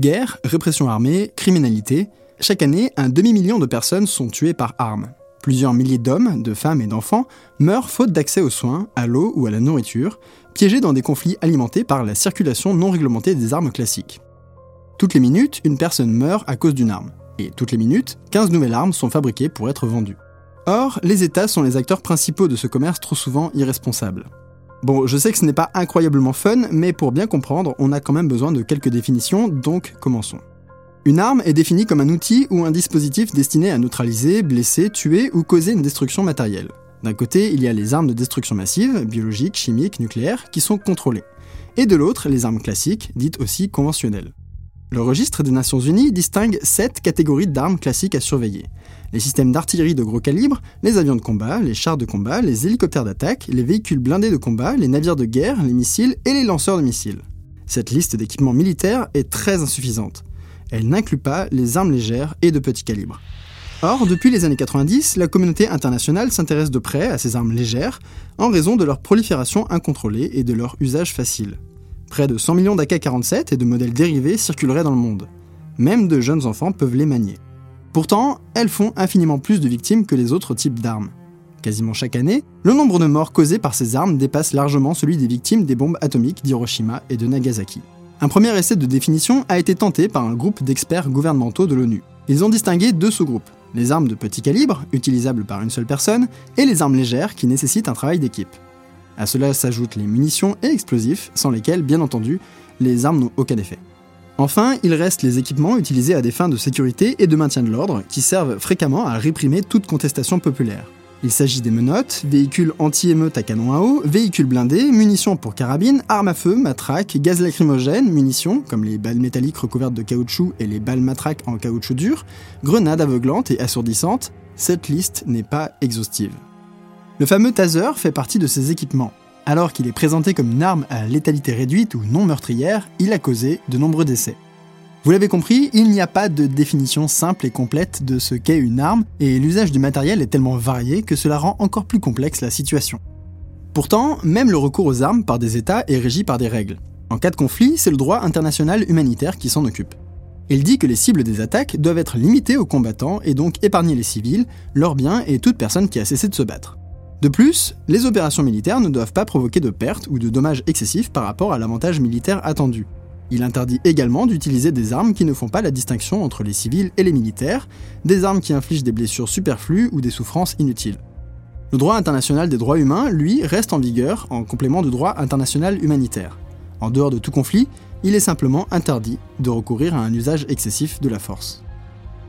Guerre, répression armée, criminalité, chaque année, un demi-million de personnes sont tuées par armes. Plusieurs milliers d'hommes, de femmes et d'enfants meurent faute d'accès aux soins, à l'eau ou à la nourriture, piégés dans des conflits alimentés par la circulation non réglementée des armes classiques. Toutes les minutes, une personne meurt à cause d'une arme. Et toutes les minutes, 15 nouvelles armes sont fabriquées pour être vendues. Or, les États sont les acteurs principaux de ce commerce trop souvent irresponsable. Bon, je sais que ce n'est pas incroyablement fun, mais pour bien comprendre, on a quand même besoin de quelques définitions, donc commençons. Une arme est définie comme un outil ou un dispositif destiné à neutraliser, blesser, tuer ou causer une destruction matérielle. D'un côté, il y a les armes de destruction massive, biologiques, chimiques, nucléaires, qui sont contrôlées. Et de l'autre, les armes classiques, dites aussi conventionnelles. Le registre des Nations Unies distingue sept catégories d'armes classiques à surveiller. Les systèmes d'artillerie de gros calibre, les avions de combat, les chars de combat, les hélicoptères d'attaque, les véhicules blindés de combat, les navires de guerre, les missiles et les lanceurs de missiles. Cette liste d'équipements militaires est très insuffisante. Elle n'inclut pas les armes légères et de petit calibre. Or, depuis les années 90, la communauté internationale s'intéresse de près à ces armes légères en raison de leur prolifération incontrôlée et de leur usage facile. Près de 100 millions d'AK-47 et de modèles dérivés circuleraient dans le monde. Même de jeunes enfants peuvent les manier. Pourtant, elles font infiniment plus de victimes que les autres types d'armes. Quasiment chaque année, le nombre de morts causés par ces armes dépasse largement celui des victimes des bombes atomiques d'Hiroshima et de Nagasaki. Un premier essai de définition a été tenté par un groupe d'experts gouvernementaux de l'ONU. Ils ont distingué deux sous-groupes, les armes de petit calibre, utilisables par une seule personne, et les armes légères qui nécessitent un travail d'équipe. À cela s'ajoutent les munitions et explosifs, sans lesquels, bien entendu, les armes n'ont aucun effet. Enfin, il reste les équipements utilisés à des fins de sécurité et de maintien de l'ordre, qui servent fréquemment à réprimer toute contestation populaire. Il s'agit des menottes, véhicules anti-émeutes à canon à eau, véhicules blindés, munitions pour carabines, armes à feu, matraques, gaz lacrymogène, munitions, comme les balles métalliques recouvertes de caoutchouc et les balles matraques en caoutchouc dur, grenades aveuglantes et assourdissantes, cette liste n'est pas exhaustive. Le fameux taser fait partie de ces équipements. Alors qu'il est présenté comme une arme à létalité réduite ou non meurtrière, il a causé de nombreux décès. Vous l'avez compris, il n'y a pas de définition simple et complète de ce qu'est une arme, et l'usage du matériel est tellement varié que cela rend encore plus complexe la situation. Pourtant, même le recours aux armes par des États est régi par des règles. En cas de conflit, c'est le droit international humanitaire qui s'en occupe. Il dit que les cibles des attaques doivent être limitées aux combattants et donc épargner les civils, leurs biens et toute personne qui a cessé de se battre. De plus, les opérations militaires ne doivent pas provoquer de pertes ou de dommages excessifs par rapport à l'avantage militaire attendu. Il interdit également d'utiliser des armes qui ne font pas la distinction entre les civils et les militaires, des armes qui infligent des blessures superflues ou des souffrances inutiles. Le droit international des droits humains, lui, reste en vigueur en complément du droit international humanitaire. En dehors de tout conflit, il est simplement interdit de recourir à un usage excessif de la force.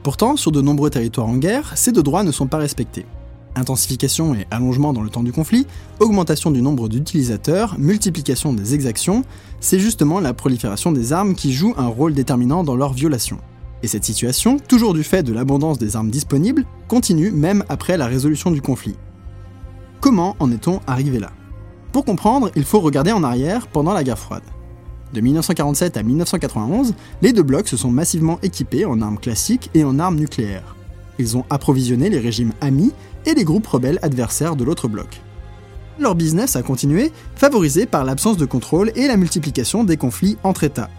Pourtant, sur de nombreux territoires en guerre, ces deux droits ne sont pas respectés intensification et allongement dans le temps du conflit, augmentation du nombre d'utilisateurs, multiplication des exactions, c'est justement la prolifération des armes qui joue un rôle déterminant dans leur violation. Et cette situation, toujours du fait de l'abondance des armes disponibles, continue même après la résolution du conflit. Comment en est-on arrivé là? Pour comprendre, il faut regarder en arrière pendant la guerre froide. De 1947 à 1991, les deux blocs se sont massivement équipés en armes classiques et en armes nucléaires. Ils ont approvisionné les régimes amis et les groupes rebelles adversaires de l'autre bloc. Leur business a continué, favorisé par l'absence de contrôle et la multiplication des conflits entre États.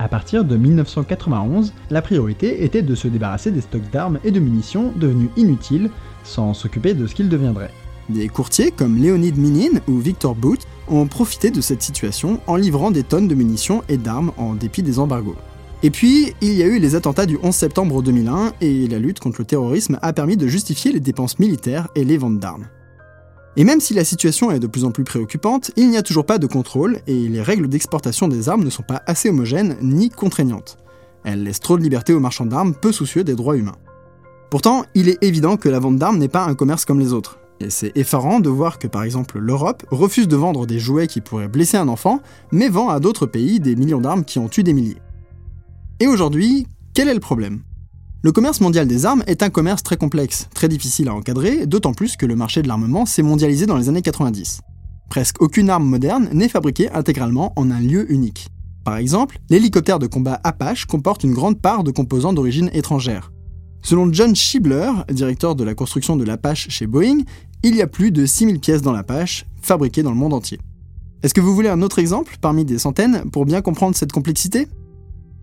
À partir de 1991, la priorité était de se débarrasser des stocks d'armes et de munitions devenus inutiles, sans s'occuper de ce qu'ils deviendraient. Des courtiers comme Leonid Minin ou Victor Boot ont profité de cette situation en livrant des tonnes de munitions et d'armes en dépit des embargos. Et puis, il y a eu les attentats du 11 septembre 2001 et la lutte contre le terrorisme a permis de justifier les dépenses militaires et les ventes d'armes. Et même si la situation est de plus en plus préoccupante, il n'y a toujours pas de contrôle et les règles d'exportation des armes ne sont pas assez homogènes ni contraignantes. Elles laissent trop de liberté aux marchands d'armes peu soucieux des droits humains. Pourtant, il est évident que la vente d'armes n'est pas un commerce comme les autres. Et c'est effarant de voir que par exemple l'Europe refuse de vendre des jouets qui pourraient blesser un enfant, mais vend à d'autres pays des millions d'armes qui ont tué des milliers. Et aujourd'hui, quel est le problème? Le commerce mondial des armes est un commerce très complexe, très difficile à encadrer, d'autant plus que le marché de l'armement s'est mondialisé dans les années 90. Presque aucune arme moderne n'est fabriquée intégralement en un lieu unique. Par exemple, l'hélicoptère de combat Apache comporte une grande part de composants d'origine étrangère. Selon John Schibler, directeur de la construction de l'Apache chez Boeing, il y a plus de 6000 pièces dans l'Apache, fabriquées dans le monde entier. Est-ce que vous voulez un autre exemple parmi des centaines pour bien comprendre cette complexité?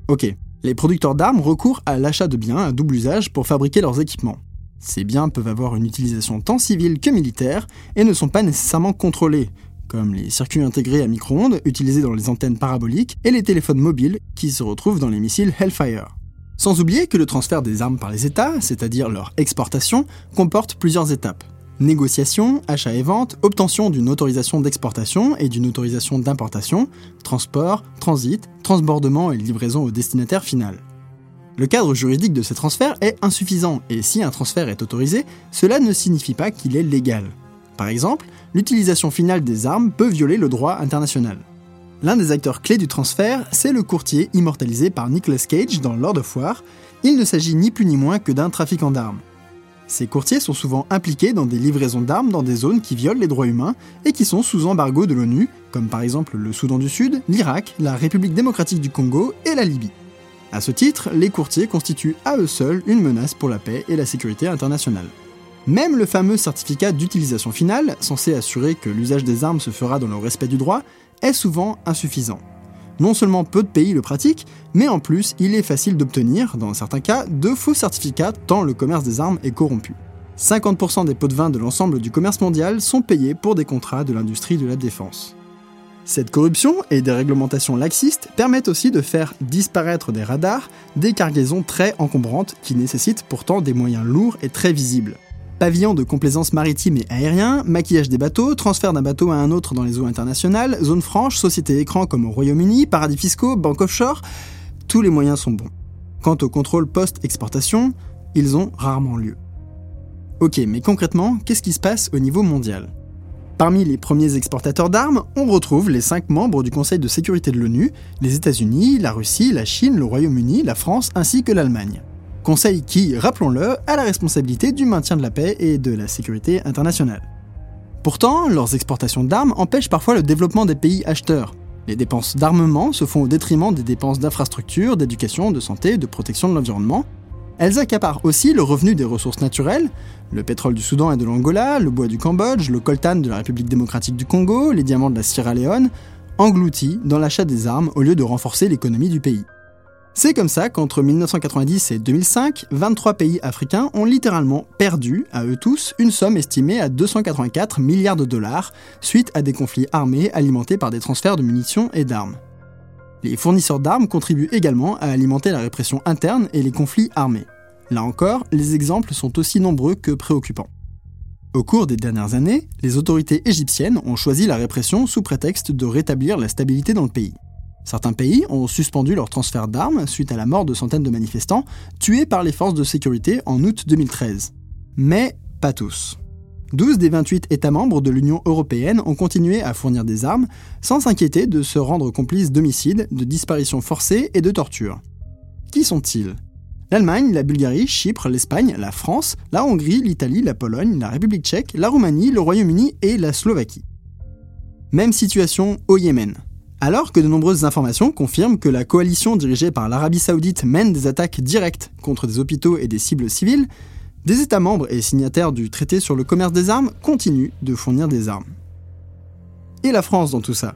Ok, Les producteurs d'armes recourent à l'achat de biens à double usage pour fabriquer leurs équipements. Ces biens peuvent avoir une utilisation tant civile que militaire et ne sont pas nécessairement contrôlés, comme les circuits intégrés à micro-ondes utilisés dans les antennes paraboliques et les téléphones mobiles qui se retrouvent dans les missiles Hellfire. Sans oublier que le transfert des armes par les États, c'est-à-dire leur exportation, comporte plusieurs étapes. Négociation, achat et vente, obtention d'une autorisation d'exportation et d'une autorisation d'importation, transport, transit, transbordement et livraison au destinataire final. Le cadre juridique de ces transferts est insuffisant et si un transfert est autorisé, cela ne signifie pas qu'il est légal. Par exemple, l'utilisation finale des armes peut violer le droit international. L'un des acteurs clés du transfert, c'est le courtier immortalisé par Nicolas Cage dans Lord of War. Il ne s'agit ni plus ni moins que d'un trafiquant d'armes. Ces courtiers sont souvent impliqués dans des livraisons d'armes dans des zones qui violent les droits humains et qui sont sous embargo de l'ONU, comme par exemple le Soudan du Sud, l'Irak, la République démocratique du Congo et la Libye. À ce titre, les courtiers constituent à eux seuls une menace pour la paix et la sécurité internationale. Même le fameux certificat d'utilisation finale, censé assurer que l'usage des armes se fera dans le respect du droit, est souvent insuffisant. Non seulement peu de pays le pratiquent, mais en plus il est facile d'obtenir, dans certains cas, de faux certificats tant le commerce des armes est corrompu. 50% des pots de vin de l'ensemble du commerce mondial sont payés pour des contrats de l'industrie de la défense. Cette corruption et des réglementations laxistes permettent aussi de faire disparaître des radars des cargaisons très encombrantes qui nécessitent pourtant des moyens lourds et très visibles. Pavillon de complaisance maritime et aérien, maquillage des bateaux, transfert d'un bateau à un autre dans les eaux internationales, zone franche, société écran comme au Royaume-Uni, paradis fiscaux, banque offshore, tous les moyens sont bons. Quant au contrôle post-exportation, ils ont rarement lieu. Ok, mais concrètement, qu'est-ce qui se passe au niveau mondial? Parmi les premiers exportateurs d'armes, on retrouve les cinq membres du Conseil de sécurité de l'ONU, les États-Unis, la Russie, la Chine, le Royaume-Uni, la France ainsi que l'Allemagne. Conseil qui, rappelons-le, a la responsabilité du maintien de la paix et de la sécurité internationale. Pourtant, leurs exportations d'armes empêchent parfois le développement des pays acheteurs. Les dépenses d'armement se font au détriment des dépenses d'infrastructures, d'éducation, de santé, de protection de l'environnement. Elles accaparent aussi le revenu des ressources naturelles, le pétrole du Soudan et de l'Angola, le bois du Cambodge, le coltan de la République démocratique du Congo, les diamants de la Sierra Leone, engloutis dans l'achat des armes au lieu de renforcer l'économie du pays. C'est comme ça qu'entre 1990 et 2005, 23 pays africains ont littéralement perdu, à eux tous, une somme estimée à 284 milliards de dollars, suite à des conflits armés alimentés par des transferts de munitions et d'armes. Les fournisseurs d'armes contribuent également à alimenter la répression interne et les conflits armés. Là encore, les exemples sont aussi nombreux que préoccupants. Au cours des dernières années, les autorités égyptiennes ont choisi la répression sous prétexte de rétablir la stabilité dans le pays. Certains pays ont suspendu leur transfert d'armes suite à la mort de centaines de manifestants tués par les forces de sécurité en août 2013. Mais pas tous. 12 des 28 États membres de l'Union européenne ont continué à fournir des armes sans s'inquiéter de se rendre complices d'homicides, de disparitions forcées et de tortures. Qui sont-ils? L'Allemagne, la Bulgarie, Chypre, l'Espagne, la France, la Hongrie, l'Italie, la Pologne, la République tchèque, la Roumanie, le Royaume-Uni et la Slovaquie. Même situation au Yémen. Alors que de nombreuses informations confirment que la coalition dirigée par l'Arabie saoudite mène des attaques directes contre des hôpitaux et des cibles civiles, des États membres et signataires du traité sur le commerce des armes continuent de fournir des armes. Et la France dans tout ça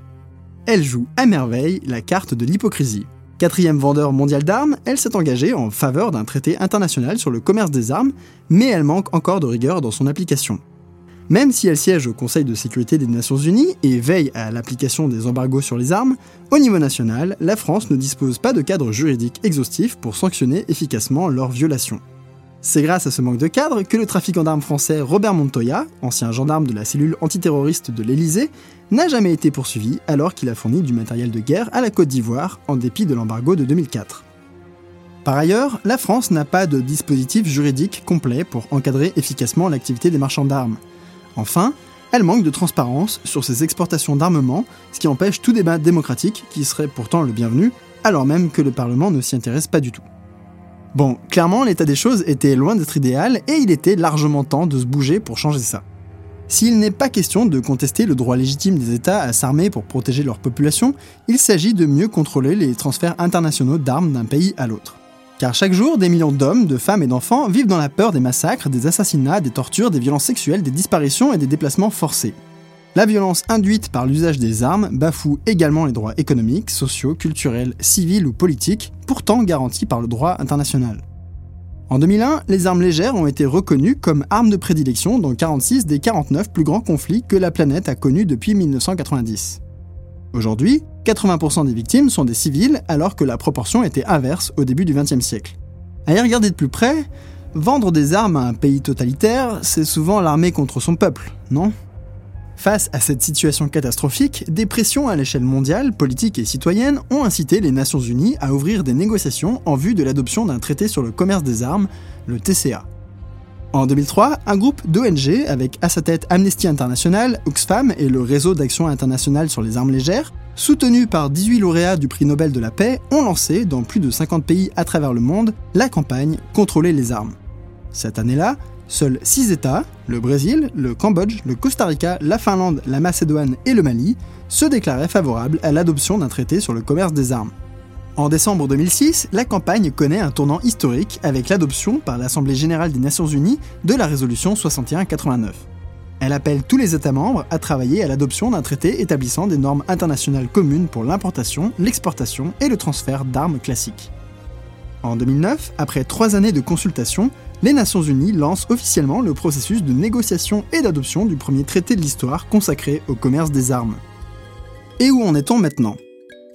Elle joue à merveille la carte de l'hypocrisie. Quatrième vendeur mondial d'armes, elle s'est engagée en faveur d'un traité international sur le commerce des armes, mais elle manque encore de rigueur dans son application. Même si elle siège au Conseil de sécurité des Nations Unies et veille à l'application des embargos sur les armes, au niveau national, la France ne dispose pas de cadre juridique exhaustif pour sanctionner efficacement leurs violations. C'est grâce à ce manque de cadre que le trafiquant d'armes français Robert Montoya, ancien gendarme de la cellule antiterroriste de l'Elysée, n'a jamais été poursuivi alors qu'il a fourni du matériel de guerre à la Côte d'Ivoire en dépit de l'embargo de 2004. Par ailleurs, la France n'a pas de dispositif juridique complet pour encadrer efficacement l'activité des marchands d'armes. Enfin, elle manque de transparence sur ses exportations d'armement, ce qui empêche tout débat démocratique qui serait pourtant le bienvenu, alors même que le Parlement ne s'y intéresse pas du tout. Bon, clairement, l'état des choses était loin d'être idéal et il était largement temps de se bouger pour changer ça. S'il n'est pas question de contester le droit légitime des États à s'armer pour protéger leur population, il s'agit de mieux contrôler les transferts internationaux d'armes d'un pays à l'autre. Car chaque jour, des millions d'hommes, de femmes et d'enfants vivent dans la peur des massacres, des assassinats, des tortures, des violences sexuelles, des disparitions et des déplacements forcés. La violence induite par l'usage des armes bafoue également les droits économiques, sociaux, culturels, civils ou politiques, pourtant garantis par le droit international. En 2001, les armes légères ont été reconnues comme armes de prédilection dans 46 des 49 plus grands conflits que la planète a connus depuis 1990. Aujourd'hui, 80% des victimes sont des civils alors que la proportion était inverse au début du XXe siècle. À y regarder de plus près, vendre des armes à un pays totalitaire, c'est souvent l'armée contre son peuple, non? Face à cette situation catastrophique, des pressions à l'échelle mondiale, politique et citoyenne ont incité les Nations Unies à ouvrir des négociations en vue de l'adoption d'un traité sur le commerce des armes, le TCA. En 2003, un groupe d'ONG, avec à sa tête Amnesty International, Oxfam et le Réseau d'action internationale sur les armes légères, soutenu par 18 lauréats du prix Nobel de la paix, ont lancé, dans plus de 50 pays à travers le monde, la campagne Contrôler les armes. Cette année-là, Seuls six États, le Brésil, le Cambodge, le Costa Rica, la Finlande, la Macédoine et le Mali, se déclaraient favorables à l'adoption d'un traité sur le commerce des armes. En décembre 2006, la campagne connaît un tournant historique avec l'adoption par l'Assemblée générale des Nations unies de la résolution 6189. Elle appelle tous les États membres à travailler à l'adoption d'un traité établissant des normes internationales communes pour l'importation, l'exportation et le transfert d'armes classiques. En 2009, après trois années de consultation, les Nations Unies lancent officiellement le processus de négociation et d'adoption du premier traité de l'histoire consacré au commerce des armes. Et où en est-on maintenant?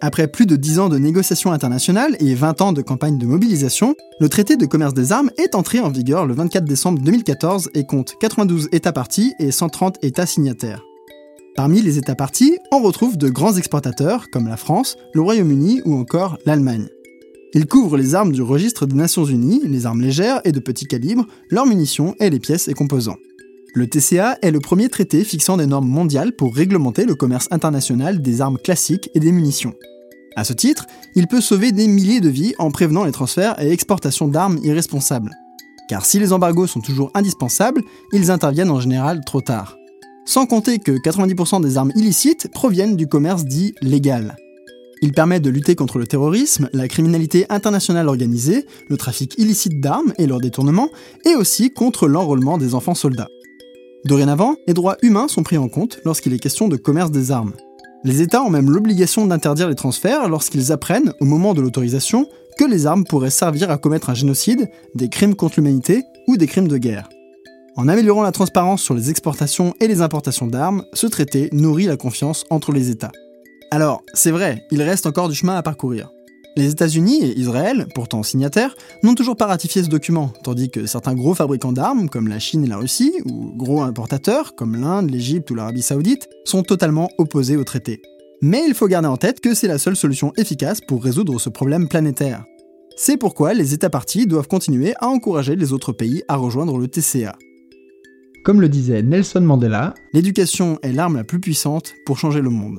Après plus de 10 ans de négociations internationales et 20 ans de campagne de mobilisation, le traité de commerce des armes est entré en vigueur le 24 décembre 2014 et compte 92 États partis et 130 États signataires. Parmi les États partis, on retrouve de grands exportateurs comme la France, le Royaume-Uni ou encore l'Allemagne. Il couvre les armes du registre des Nations Unies, les armes légères et de petit calibre, leurs munitions et les pièces et composants. Le TCA est le premier traité fixant des normes mondiales pour réglementer le commerce international des armes classiques et des munitions. À ce titre, il peut sauver des milliers de vies en prévenant les transferts et exportations d'armes irresponsables. Car si les embargos sont toujours indispensables, ils interviennent en général trop tard. Sans compter que 90% des armes illicites proviennent du commerce dit légal. Il permet de lutter contre le terrorisme, la criminalité internationale organisée, le trafic illicite d'armes et leur détournement, et aussi contre l'enrôlement des enfants soldats. Dorénavant, les droits humains sont pris en compte lorsqu'il est question de commerce des armes. Les États ont même l'obligation d'interdire les transferts lorsqu'ils apprennent, au moment de l'autorisation, que les armes pourraient servir à commettre un génocide, des crimes contre l'humanité ou des crimes de guerre. En améliorant la transparence sur les exportations et les importations d'armes, ce traité nourrit la confiance entre les États. Alors, c'est vrai, il reste encore du chemin à parcourir. Les États-Unis et Israël, pourtant signataires, n'ont toujours pas ratifié ce document, tandis que certains gros fabricants d'armes, comme la Chine et la Russie, ou gros importateurs, comme l'Inde, l'Égypte ou l'Arabie saoudite, sont totalement opposés au traité. Mais il faut garder en tête que c'est la seule solution efficace pour résoudre ce problème planétaire. C'est pourquoi les États partis doivent continuer à encourager les autres pays à rejoindre le TCA. Comme le disait Nelson Mandela, l'éducation est l'arme la plus puissante pour changer le monde.